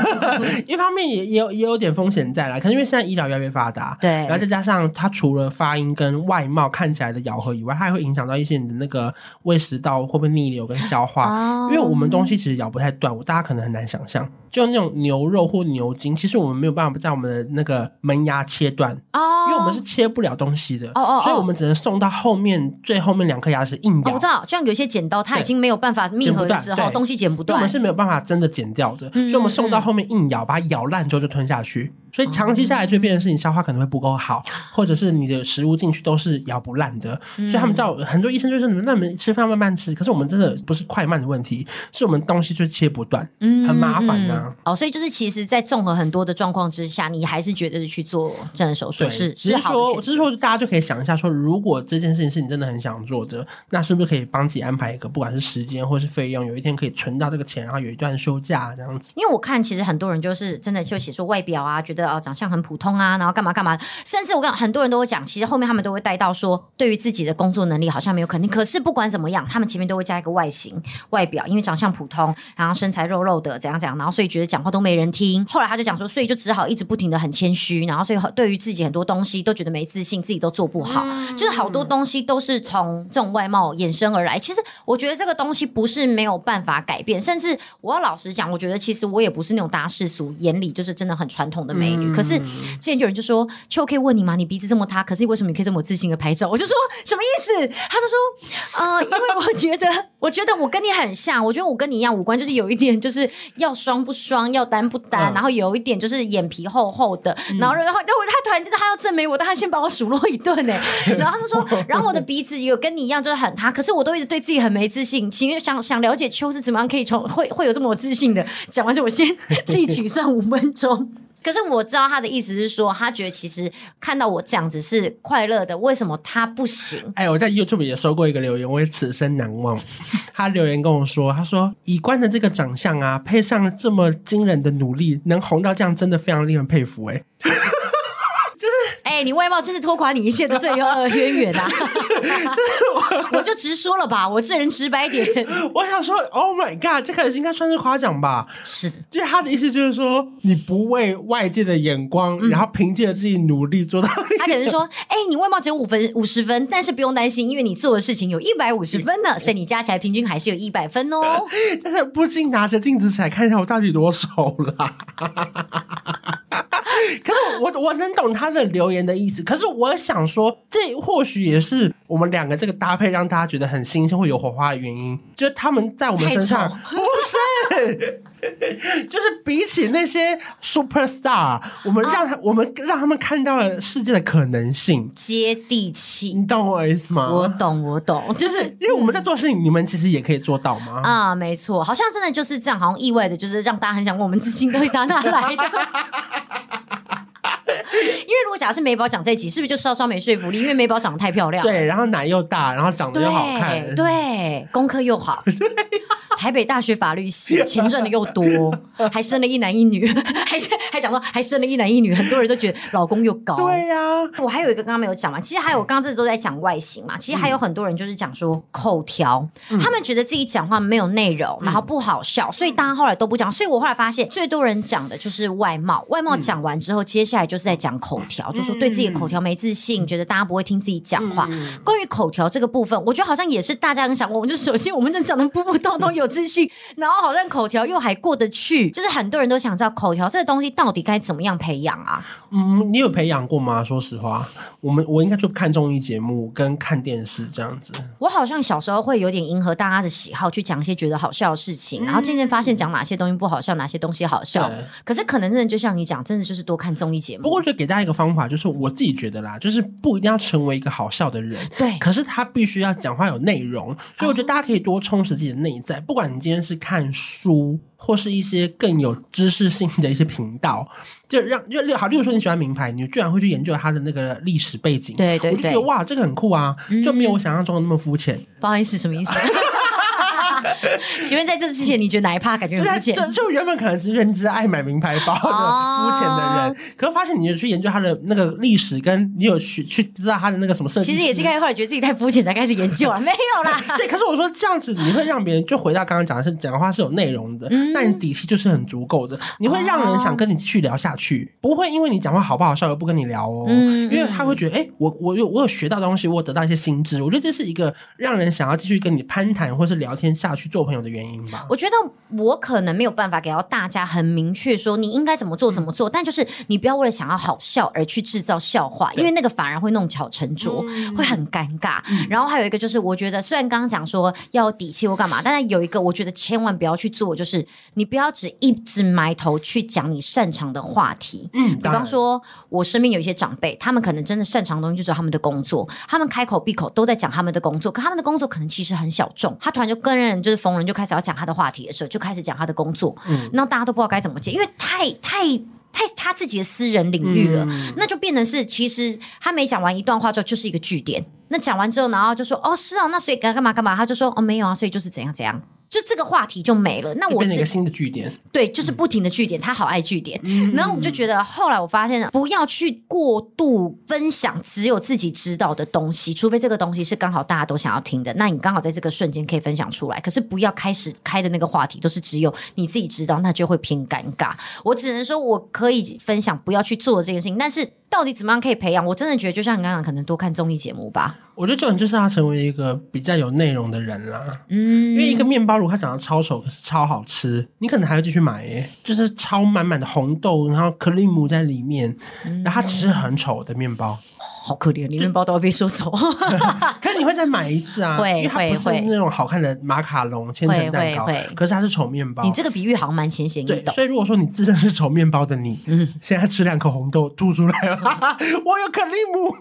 一方面也也有也有点风险在啦，可是因为现在医疗越来越发达，对，然后再加上它除了发音跟外貌看起来的咬合以外，它还会影响到一些你的那个胃食道会不会逆流跟消化，哦、因为我们东西其实咬不太断，我大家可能很难想象。就那种牛肉或牛筋，其实我们没有办法在我们的那个门牙切断，oh. 因为我们是切不了东西的，oh, oh, oh. 所以我们只能送到后面最后面两颗牙齿硬咬。Oh, 我知道，就像有些剪刀，它已经没有办法密合的时候，东西剪不断，我们是没有办法真的剪掉的，所以我们送到后面硬咬，把它咬烂之后就吞下去。所以长期下来，就变成是你消化可能会不够好，或者是你的食物进去都是咬不烂的。所以他们叫很多医生就是：“你们那你们吃饭慢慢吃。”可是我们真的不是快慢的问题，是我们东西就切不断，很麻烦呢。哦，所以就是其实，在综合很多的状况之下，你还是觉得是去做这样的手术是是好的。只是说，只是说，大家就可以想一下，说如果这件事情是你真的很想做的，那是不是可以帮自己安排一个，不管是时间或是费用，有一天可以存到这个钱，然后有一段休假这样子。因为我看其实很多人就是真的就写说外表啊，觉得哦长相很普通。通啊，然后干嘛干嘛，甚至我跟很多人都会讲，其实后面他们都会带到说，对于自己的工作能力好像没有肯定。可是不管怎么样，他们前面都会加一个外形、外表，因为长相普通，然后身材肉肉的，怎样怎样，然后所以觉得讲话都没人听。后来他就讲说，所以就只好一直不停的很谦虚，然后所以对于自己很多东西都觉得没自信，自己都做不好，嗯、就是好多东西都是从这种外貌衍生而来。其实我觉得这个东西不是没有办法改变，甚至我要老实讲，我觉得其实我也不是那种大世俗眼里就是真的很传统的美女，嗯、可是。之前有人就说：“秋可以问你吗？你鼻子这么塌，可是为什么你可以这么自信的拍照？”我就说：“什么意思？”他就说：“呃，因为我觉得，我觉得我跟你很像。我觉得我跟你一样，五官就是有一点，就是要双不双，要单不单，嗯、然后有一点就是眼皮厚厚的。嗯、然后，然后，然后他突然就是他要证明我，但他先把我数落一顿呢。然后他就说：“然后我的鼻子有跟你一样，就是很塌，可是我都一直对自己很没自信。请想想了解秋是怎么样可以从会会有这么有自信的。”讲完之后，我先自己沮丧五分钟。可是我知道他的意思是说，他觉得其实看到我这样子是快乐的，为什么他不行？哎，我在 YouTube 也收过一个留言，我也此生难忘。他留言跟我说，他说以官的这个长相啊，配上这么惊人的努力，能红到这样，真的非常令人佩服。哎。哎、欸，你外貌真是拖垮你一切的罪恶渊源啊！我就直说了吧，我这人直白点。我想说，Oh my God，这个应该算是夸奖吧？是的，就是他的意思，就是说你不为外界的眼光，嗯、然后凭借着自己努力做到。他可能说，哎、欸，你外貌只有五分五十分，但是不用担心，因为你做的事情有一百五十分呢，所以你加起来平均还是有一百分哦。但是不禁拿着镜子起来看一下，我到底多丑了。可是我我能懂他的留言的意思，可是我想说，这或许也是我们两个这个搭配让大家觉得很新鲜会有火花的原因，就是他们在我们身上 不是，就是比起那些 super star，我们让他、啊、我们让他们看到了世界的可能性，接地气，你懂我意思吗？我懂，我懂，就是因为我们在做事情，嗯、你们其实也可以做到吗？啊，没错，好像真的就是这样，好像意外的，就是让大家很想问我们自信到底哪来的。如果假设是美宝讲这一集，是不是就稍稍没说服力？因为美宝长得太漂亮，对，然后奶又大，然后长得又好看，对，功课又好。台北大学法律系，钱赚的又多，还生了一男一女，还还讲说还生了一男一女，很多人都觉得老公又高。对呀、啊，我还有一个刚刚没有讲嘛，其实还有我刚刚这都在讲外形嘛，其实还有很多人就是讲说口条，嗯、他们觉得自己讲话没有内容，然后不好笑，所以大家后来都不讲。所以我后来发现，最多人讲的就是外貌，外貌讲完之后，接下来就是在讲口条，嗯、就说对自己的口条没自信，觉得大家不会听自己讲话。嗯、关于口条这个部分，我觉得好像也是大家很想问，我就首先我们能讲的普普通通有。有自信，然后好像口条又还过得去，就是很多人都想知道口条这个东西到底该怎么样培养啊？嗯，你有培养过吗？说实话，我们我应该就看综艺节目跟看电视这样子。我好像小时候会有点迎合大家的喜好，去讲一些觉得好笑的事情，然后渐渐发现讲哪些东西不好笑，哪些东西好笑。可是可能真的就像你讲，真的就是多看综艺节目。不过，我觉得给大家一个方法，就是我自己觉得啦，就是不一定要成为一个好笑的人，对。可是他必须要讲话有内容，所以我觉得大家可以多充实自己的内在，不管你今天是看。看书或是一些更有知识性的一些频道，就让就好，例如说你喜欢名牌，你居然会去研究它的那个历史背景，对对对，我就觉得哇，这个很酷啊，就没有我想象中的那么肤浅。不好意思，什么意思？请问在这之前，你觉得哪一趴感觉很肤浅？就原本可能只是认知爱买名牌包的肤浅的人，哦、可是发现你有去研究他的那个历史，跟你有去去知道他的那个什么设计，其实也是开始后来觉得自己太肤浅才开始研究了，没有啦。对，可是我说这样子，你会让别人就回到刚刚讲的是讲的话是有内容的，那、嗯、你底气就是很足够的，你会让人想跟你继续聊下去，不会因为你讲话好不好笑而不跟你聊哦，嗯、因为他会觉得哎、欸，我我有我有学到东西，我有得到一些新知，我觉得这是一个让人想要继续跟你攀谈或是聊天下去做朋友的原因吧。我觉得我可能没有办法给到大家很明确说你应该怎么做怎么做，嗯、但就是你不要为了想要好笑而去制造笑话，因为那个反而会弄巧成拙，嗯、会很尴尬。嗯、然后还有一个就是，我觉得虽然刚刚讲说要底气或干嘛，但是有一个我觉得千万不要去做，就是你不要只一直埋头去讲你擅长的话题。嗯，比方说我身边有一些长辈，他们可能真的擅长的东西就是他们的工作，他们开口闭口都在讲他们的工作，可他们的工作可能其实很小众。他突然就跟人就是逢人就开始要讲他的话题的时候，就开始讲他的工作，嗯，然后大家都不知道该怎么接，因为太太太他自己的私人领域了，嗯、那就变成是其实他没讲完一段话之后就是一个句点。那讲完之后，然后就说哦是哦，那所以干干嘛干嘛，他就说哦没有啊，所以就是怎样怎样。就这个话题就没了，那我变成一个新的据点，对，就是不停的据点，嗯、他好爱据点。嗯、然后我就觉得，后来我发现，不要去过度分享只有自己知道的东西，除非这个东西是刚好大家都想要听的，那你刚好在这个瞬间可以分享出来。可是不要开始开的那个话题都是只有你自己知道，那就会偏尴尬。我只能说，我可以分享，不要去做这件事情，但是。到底怎么样可以培养？我真的觉得，就像你刚刚可能多看综艺节目吧。我觉得重点就是他成为一个比较有内容的人啦。嗯，因为一个面包，如果它长得超丑，可是超好吃，你可能还会继续买耶。就是超满满的红豆，然后克里姆在里面，然后它只是很丑的面包。好可怜，你面包都要被说走。可是你会再买一次啊？会会会，那种好看的马卡龙、千层蛋糕，可是它是丑面包。你这个比喻好像蛮浅显易懂。所以如果说你自认是丑面包的你，嗯，现在吃两口红豆吐出来了，我有克里姆。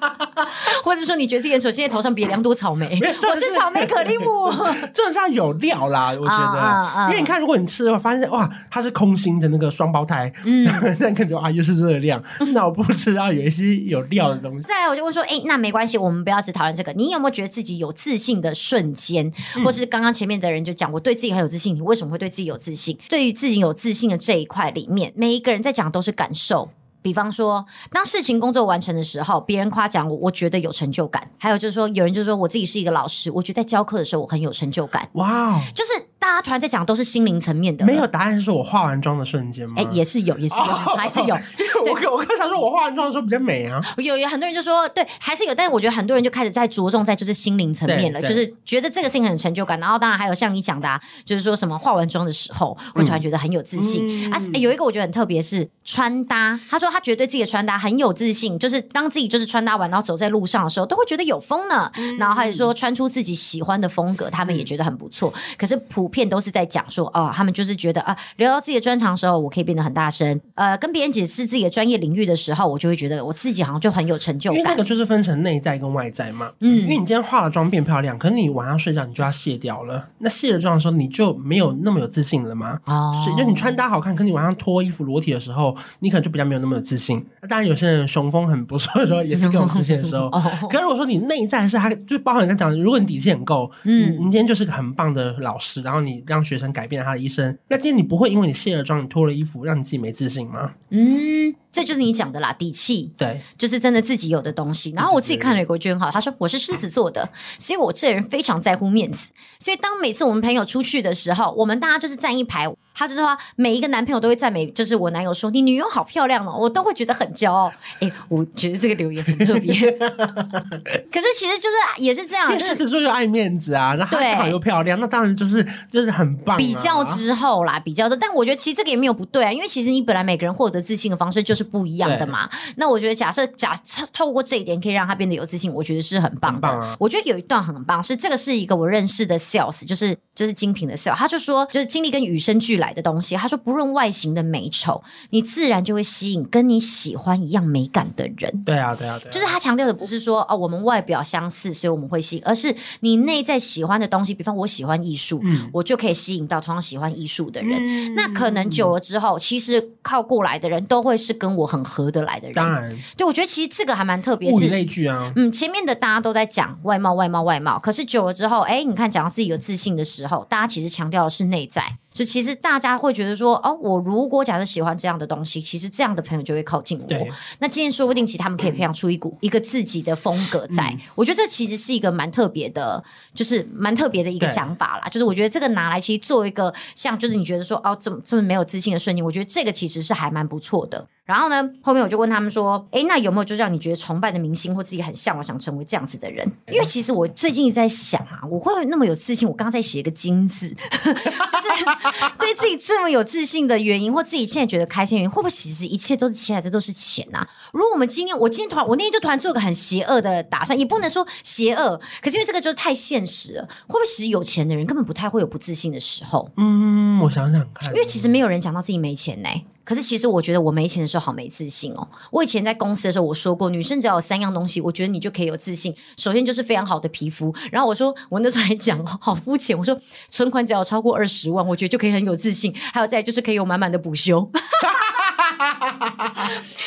或者说你觉得自己很丑，现在头上别两朵草莓，我是草莓可丽姆。这种是有料啦，我觉得，因为你看，如果你吃的话，发现哇，它是空心的那个双胞胎，嗯，那感觉啊又是热量，那我不吃啊，有一些有。料的东西。再来，我就问说，哎、欸，那没关系，我们不要只讨论这个。你有没有觉得自己有自信的瞬间？嗯、或是刚刚前面的人就讲，我对自己很有自信。你为什么会对自己有自信？对于自己有自信的这一块里面，每一个人在讲都是感受。比方说，当事情工作完成的时候，别人夸奖我，我觉得有成就感。还有就是说，有人就说我自己是一个老师，我觉得在教课的时候我很有成就感。哇就是。大家突然在讲都是心灵层面的，没有答案是我化完妆的瞬间吗？哎，也是有，也是有，还是有。我我刚想说，我化完妆的时候比较美啊。有有很多人就说，对，还是有，但是我觉得很多人就开始在着重在就是心灵层面了，就是觉得这个事情很有成就感。然后当然还有像你讲的，啊，就是说什么化完妆的时候会突然觉得很有自信啊。有一个我觉得很特别是穿搭，他说他觉得对自己的穿搭很有自信，就是当自己就是穿搭完然后走在路上的时候都会觉得有风呢。然后还是说穿出自己喜欢的风格，他们也觉得很不错。可是普遍都是在讲。说哦，他们就是觉得啊，聊到自己的专长的时候，我可以变得很大声。呃，跟别人解释自己的专业领域的时候，我就会觉得我自己好像就很有成就感。因为这个就是分成内在跟外在嘛。嗯，因为你今天化了妆变漂亮，可是你晚上睡觉你就要卸掉了。那卸了妆的时候，你就没有那么有自信了吗？哦，所以就你穿搭好看，可你晚上脱衣服裸体的时候，你可能就比较没有那么有自信。那当然，有些人雄风很不错的时候，也是更有自信的时候。哦，可是如果说你内在是他，就包含你在讲的，如果你底气很够，嗯，你今天就是个很棒的老师，然后你让学生改变了他的一生。那今天你不会因为你卸了妆，你脱了衣服，让你自己没自信吗？嗯。这就是你讲的啦，底气，对，就是真的自己有的东西。然后我自己看了一个句很好，他说我是狮子座的，所以我这人非常在乎面子。所以当每次我们朋友出去的时候，我们大家就是站一排，他就说每一个男朋友都会赞美，就是我男友说你女友好漂亮哦，我都会觉得很骄傲。哎，我觉得这个留言很特别。可是其实就是也是这样，狮子座就爱面子啊，那他好又漂亮，那当然就是就是很棒。比较之后啦，比较之后，但我觉得其实这个也没有不对啊，因为其实你本来每个人获得自信的方式就是。不一样的嘛？那我觉得，假设假设透过这一点可以让他变得有自信，我觉得是很棒的。棒啊、我觉得有一段很棒，是这个是一个我认识的 sales，就是就是精品的 sales，他就说，就是经历跟与生俱来的东西。他说，不论外形的美丑，你自然就会吸引跟你喜欢一样美感的人。对啊，对啊，对啊。就是他强调的不是说哦，我们外表相似，所以我们会吸引，而是你内在喜欢的东西。比方我喜欢艺术，嗯、我就可以吸引到同样喜欢艺术的人。嗯、那可能久了之后，其实靠过来的人都会是跟跟我很合得来的人。当然，对，我觉得其实这个还蛮特别。物以类聚啊。嗯，前面的大家都在讲外貌，外貌，外貌。可是久了之后，哎，你看讲到自己有自信的时候，大家其实强调的是内在。就其实大家会觉得说，哦，我如果假设喜欢这样的东西，其实这样的朋友就会靠近我。对那今天说不定，其实他们可以培养出一股、嗯、一个自己的风格在。嗯、我觉得这其实是一个蛮特别的，就是蛮特别的一个想法啦。就是我觉得这个拿来其实做一个像，就是你觉得说，哦，这么这么没有自信的瞬间，我觉得这个其实是还蛮不错的。然后呢，后面我就问他们说，哎，那有没有就让你觉得崇拜的明星或自己很向往想成为这样子的人？因为其实我最近一直在想啊，我会那么有自信，我刚刚在写一个金字，就是 对自己这么有自信的原因，或自己现在觉得开心的原因，会不会其实一切都是钱，还是都是钱啊？如果我们今天，我今天突然，我那天就突然做个很邪恶的打算，也不能说邪恶，可是因为这个就是太现实了，会不会其实有钱的人根本不太会有不自信的时候？嗯，我想想看，因为其实没有人讲到自己没钱呢、欸。可是其实我觉得我没钱的时候好没自信哦。我以前在公司的时候，我说过，女生只要有三样东西，我觉得你就可以有自信。首先就是非常好的皮肤，然后我说我那时候还讲好肤浅，我说存款只要超过二十万，我觉得就可以很有自信。还有再就是可以有满满的补休，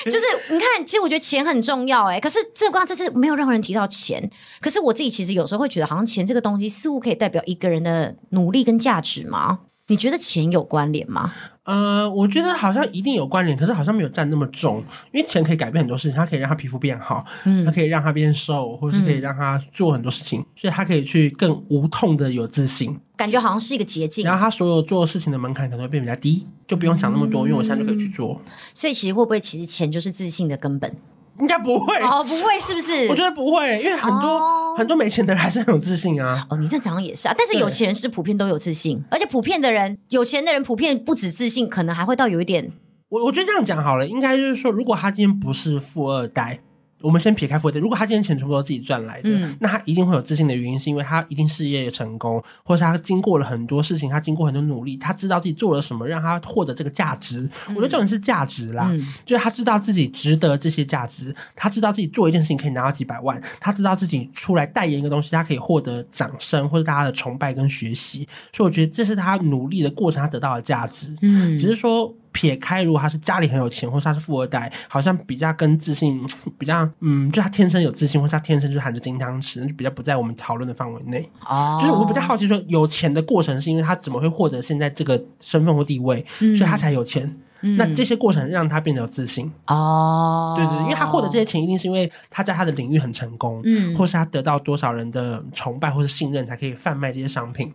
就是你看，其实我觉得钱很重要哎。可是这关这次没有任何人提到钱，可是我自己其实有时候会觉得，好像钱这个东西似乎可以代表一个人的努力跟价值吗？你觉得钱有关联吗？呃，我觉得好像一定有关联，可是好像没有占那么重，因为钱可以改变很多事情，它可以让他皮肤变好，嗯，它可以让他变瘦，或者是可以让他做很多事情，嗯、所以他可以去更无痛的有自信，感觉好像是一个捷径。然后他所有做事情的门槛可能会变比较低，就不用想那么多，嗯、因为我现在就可以去做。所以其实会不会其实钱就是自信的根本？应该不会哦，不会是不是？我觉得不会，因为很多、哦、很多没钱的人还是很有自信啊。哦，你这好像也是啊，但是有钱人是普遍都有自信，而且普遍的人，有钱的人普遍不止自信，可能还会到有一点。我我觉得这样讲好了，应该就是说，如果他今天不是富二代。我们先撇开富二代，如果他今天钱全部都自己赚来的，嗯、那他一定会有自信的原因，是因为他一定事业成功，或者是他经过了很多事情，他经过很多努力，他知道自己做了什么，让他获得这个价值。嗯、我觉得重点是价值啦，嗯、就是他知道自己值得这些价值，他知道自己做一件事情可以拿到几百万，他知道自己出来代言一个东西，他可以获得掌声或者大家的崇拜跟学习。所以我觉得这是他努力的过程，他得到的价值。嗯，只是说。撇开，如果他是家里很有钱，或是他是富二代，好像比较跟自信 比较，嗯，就他天生有自信，或是他天生就含着金汤匙，那就比较不在我们讨论的范围内。哦，就是我比较好奇说，有钱的过程是因为他怎么会获得现在这个身份或地位，嗯、所以他才有钱。那这些过程让他变得有自信哦，对对，因为他获得这些钱，一定是因为他在他的领域很成功，嗯，或是他得到多少人的崇拜或是信任，才可以贩卖这些商品。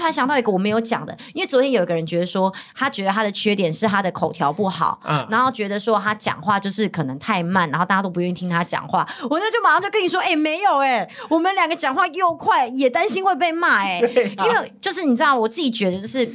突然想到一个我没有讲的，因为昨天有一个人觉得说，他觉得他的缺点是他的口条不好，嗯，然后觉得说他讲话就是可能太慢，然后大家都不愿意听他讲话。我那就马上就跟你说，哎，没有哎，我们两个讲话又快，也担心会被骂哎，因为就是你知道，我自己觉得就是。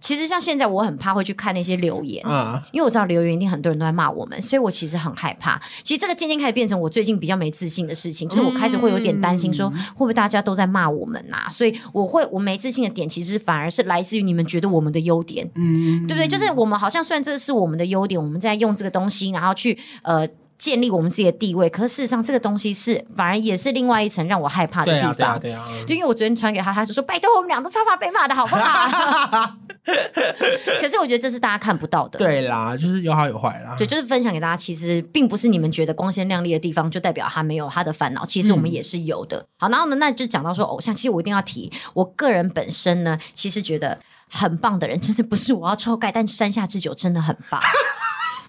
其实像现在，我很怕会去看那些留言，嗯，因为我知道留言一定很多人都在骂我们，所以我其实很害怕。其实这个渐渐开始变成我最近比较没自信的事情，就是我开始会有点担心，说会不会大家都在骂我们呐、啊？所以我会我没自信的点，其实反而是来自于你们觉得我们的优点，嗯，对不对？就是我们好像虽然这是我们的优点，我们在用这个东西，然后去呃。建立我们自己的地位，可是事实上这个东西是反而也是另外一层让我害怕的地方。对啊，对啊，对啊。就因为我昨天传给他，他就说：“拜托，我们俩都超怕被骂的，好不好？” 可是我觉得这是大家看不到的。对啦，就是有好有坏啦。对，就是分享给大家，其实并不是你们觉得光鲜亮丽的地方，就代表他没有他的烦恼。其实我们也是有的。嗯、好，然后呢，那就讲到说偶像，其实我一定要提，我个人本身呢，其实觉得很棒的人，真的不是我要抽盖，但山下智久真的很棒。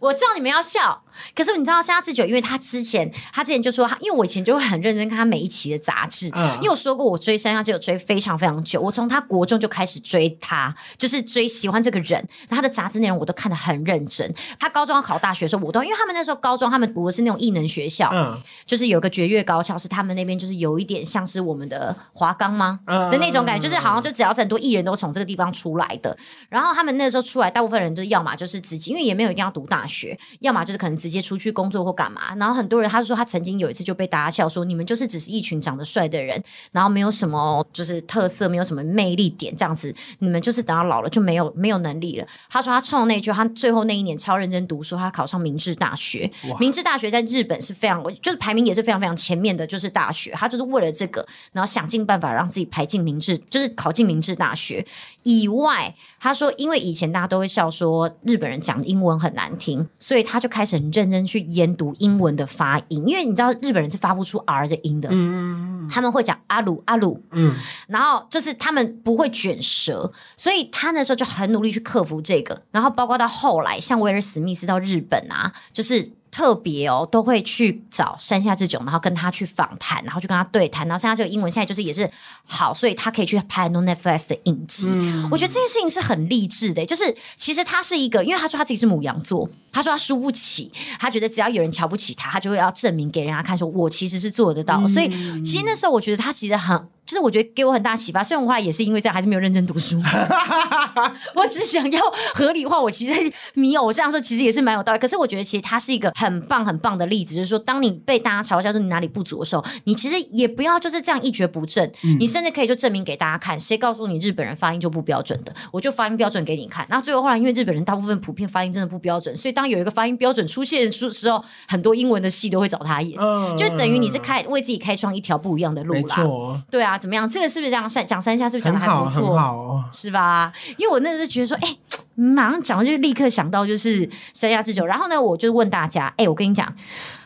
我知道你们要笑，可是你知道山下智久，因为他之前他之前就说他，因为我以前就会很认真看他每一期的杂志，嗯，因为我说过我追山下智久追非常非常久，我从他国中就开始追他，就是追喜欢这个人，他的杂志内容我都看得很认真。他高中要考大学的时候，我都因为他们那时候高中他们读的是那种艺能学校，嗯，就是有个绝月高校，是他们那边就是有一点像是我们的华冈吗？嗯，的那种感觉，就是好像就只要是很多艺人都从这个地方出来的，然后他们那时候出来，大部分人就要么就是直接，因为也没有一定要读大学。学，要么就是可能直接出去工作或干嘛。然后很多人，他就说他曾经有一次就被大家笑说，你们就是只是一群长得帅的人，然后没有什么就是特色，没有什么魅力点这样子，你们就是等到老了就没有没有能力了。他说他冲那句，他最后那一年超认真读书，他考上明治大学。明治大学在日本是非常，就是排名也是非常非常前面的，就是大学。他就是为了这个，然后想尽办法让自己排进明治，就是考进明治大学以外。他说，因为以前大家都会笑说日本人讲英文很难听。所以他就开始很认真去研读英文的发音，因为你知道日本人是发不出 R 的音的，嗯，他们会讲阿鲁阿鲁，嗯，然后就是他们不会卷舌，所以他那时候就很努力去克服这个，然后包括到后来，像威尔史密斯到日本啊，就是。特别哦，都会去找山下智久，然后跟他去访谈，然后去跟他对谈。然后山下这个英文现在就是也是好，所以他可以去拍很多 Netflix 的影集。嗯、我觉得这件事情是很励志的，就是其实他是一个，因为他说他自己是母羊座，他说他输不起，他觉得只要有人瞧不起他，他就会要证明给人家看，说我其实是做得到。嗯、所以其实那时候我觉得他其实很。就是我觉得给我很大启发，虽然我后来也是因为这样，还是没有认真读书。我只想要合理化，我其实在迷偶像的时候，其实也是蛮有道理。可是我觉得其实他是一个很棒很棒的例子，就是说，当你被大家嘲笑说你哪里不足的时候，你其实也不要就是这样一蹶不振，嗯、你甚至可以就证明给大家看，谁告诉你日本人发音就不标准的，我就发音标准给你看。然后最后后来，因为日本人大部分普遍发音真的不标准，所以当有一个发音标准出现的时候，很多英文的戏都会找他演，嗯、就等于你是开为自己开创一条不一样的路啦。错对啊，怎么样？这个是不是这样？讲三下是不是讲的还不错？是吧？因为我那时候觉得说，哎、欸，马上讲就立刻想到就是三下之久。然后呢，我就问大家，哎、欸，我跟你讲，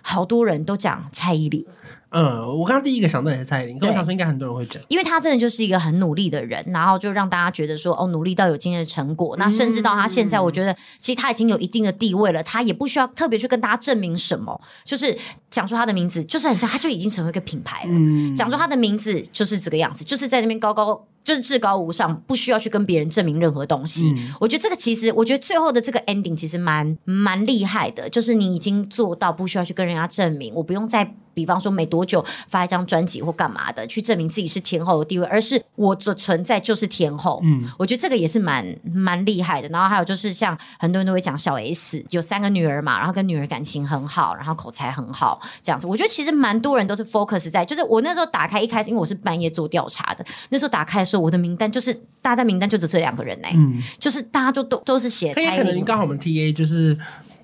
好多人都讲蔡依林。嗯，我刚刚第一个想到也是蔡依林，可我想说应该很多人会讲，因为他真的就是一个很努力的人，然后就让大家觉得说，哦，努力到有今天的成果。那甚至到他现在，我觉得其实他已经有一定的地位了，他也不需要特别去跟大家证明什么，就是讲出他的名字，就是很像他就已经成为一个品牌了。嗯，讲出他的名字就是这个样子，就是在那边高高。就是至高无上，不需要去跟别人证明任何东西。嗯、我觉得这个其实，我觉得最后的这个 ending 其实蛮蛮厉害的，就是你已经做到不需要去跟人家证明，我不用再比方说没多久发一张专辑或干嘛的去证明自己是天后的地位，而是我的存在就是天后。嗯，我觉得这个也是蛮蛮厉害的。然后还有就是像很多人都会讲小 S 有三个女儿嘛，然后跟女儿感情很好，然后口才很好这样子。我觉得其实蛮多人都是 focus 在，就是我那时候打开一开始，因为我是半夜做调查的，那时候打开的时候。我的名单就是大家名单就只这两个人呢、欸，嗯，就是大家就都都是写，可能刚好我们 T A 就是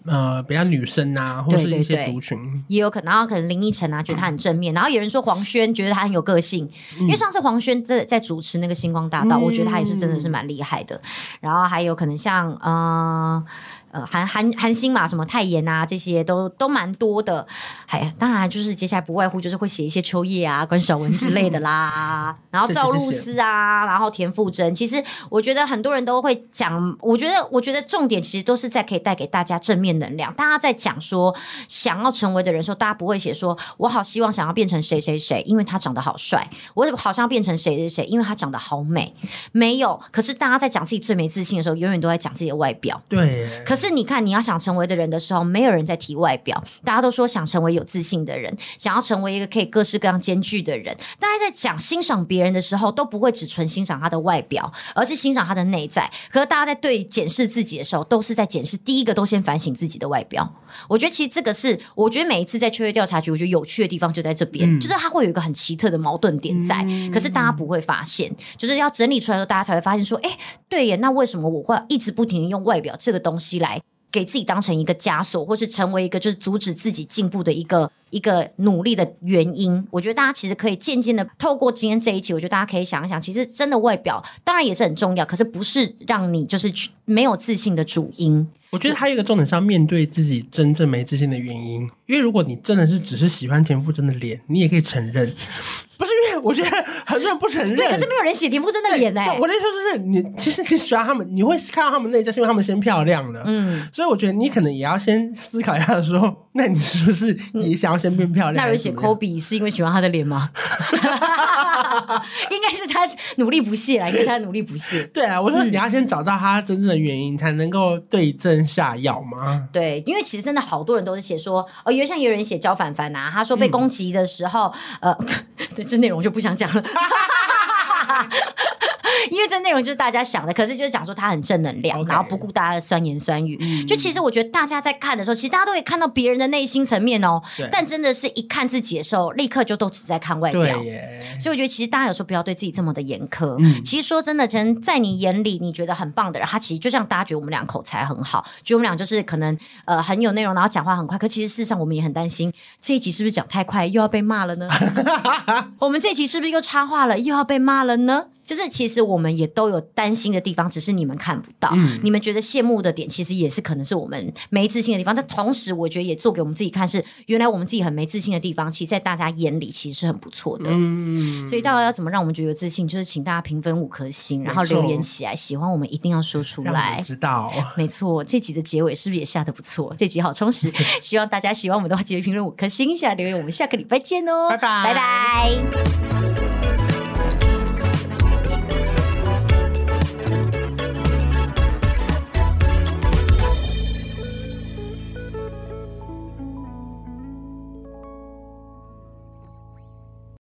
呃比较女生啊，或者是一些族群，对对对也有可能，然后可能林依晨啊觉得她很正面，嗯、然后有人说黄轩觉得他很有个性，嗯、因为上次黄轩在在主持那个星光大道，嗯、我觉得他也是真的是蛮厉害的，然后还有可能像呃。呃，韩韩韩星嘛，什么泰妍啊，这些都都蛮多的。哎，当然就是接下来不外乎就是会写一些秋叶啊、关晓雯之类的啦。然后赵露思啊，然后田馥甄。其实我觉得很多人都会讲，我觉得我觉得重点其实都是在可以带给大家正面能量。大家在讲说想要成为的人时候，大家不会写说我好希望想要变成谁谁谁，因为他长得好帅；我好像变成谁谁谁，因为他长得好美。没有，可是大家在讲自己最没自信的时候，永远都在讲自己的外表。对，可是。是你看，你要想成为的人的时候，没有人在提外表，大家都说想成为有自信的人，想要成为一个可以各式各样兼具的人。大家在讲欣赏别人的时候，都不会只纯欣赏他的外表，而是欣赏他的内在。可是大家在对检视自己的时候，都是在检视第一个，都先反省自己的外表。我觉得其实这个是，我觉得每一次在秋月调查局，我觉得有趣的地方就在这边，嗯、就是它会有一个很奇特的矛盾点在，嗯、可是大家不会发现，就是要整理出来的时候，大家才会发现说，哎，对耶，那为什么我会一直不停的用外表这个东西来？给自己当成一个枷锁，或是成为一个就是阻止自己进步的一个一个努力的原因。我觉得大家其实可以渐渐的透过今天这一期，我觉得大家可以想一想，其实真的外表当然也是很重要，可是不是让你就是没有自信的主因。我觉得还有一个重点是要面对自己真正没自信的原因，因为如果你真的是只是喜欢田馥甄的脸，你也可以承认。不是因为我觉得很多人不承认，对，可是没有人写田馥甄的脸哎。我的意思就是你其实你喜欢他们，你会看到他们内在，是因为他们先漂亮了。嗯，所以我觉得你可能也要先思考一下，说，那你是不是也想要先变漂亮？那有人写科比是因为喜欢他的脸吗？应该是他努力不懈啦，应该是他努力不懈。对啊，我说你要先找到他真正的原因，才能够对症下药嘛。对，因为其实真的好多人都是写说，哦，有像有人写焦凡凡呐，他说被攻击的时候，呃。这内容就不想讲了。因为这内容就是大家想的，可是就是讲说他很正能量然后不顾大家的酸言酸语。嗯、就其实我觉得大家在看的时候，其实大家都可以看到别人的内心层面哦。对但真的是一看自己的时候，立刻就都只在看外表。所以我觉得其实大家有时候不要对自己这么的严苛。嗯、其实说真的，真在你眼里你觉得很棒的人，他其实就像大家觉得我们俩口才很好，觉得我们俩就是可能呃很有内容，然后讲话很快。可其实事实上我们也很担心这一集是不是讲太快又要被骂了呢？我们这一集是不是又插话了又要被骂了呢？就是其实我们也都有担心的地方，只是你们看不到。嗯、你们觉得羡慕的点，其实也是可能是我们没自信的地方。但同时，我觉得也做给我们自己看，是原来我们自己很没自信的地方，其实在大家眼里其实是很不错的。嗯，所以到底要怎么让我们觉得有自信，就是请大家评分五颗星，然后留言起来，喜欢我们一定要说出来。知道，没错，这集的结尾是不是也下得不错？这集好充实，希望大家喜欢我们的话，记得评论五颗星，下留言。我们下个礼拜见哦，拜拜，拜拜。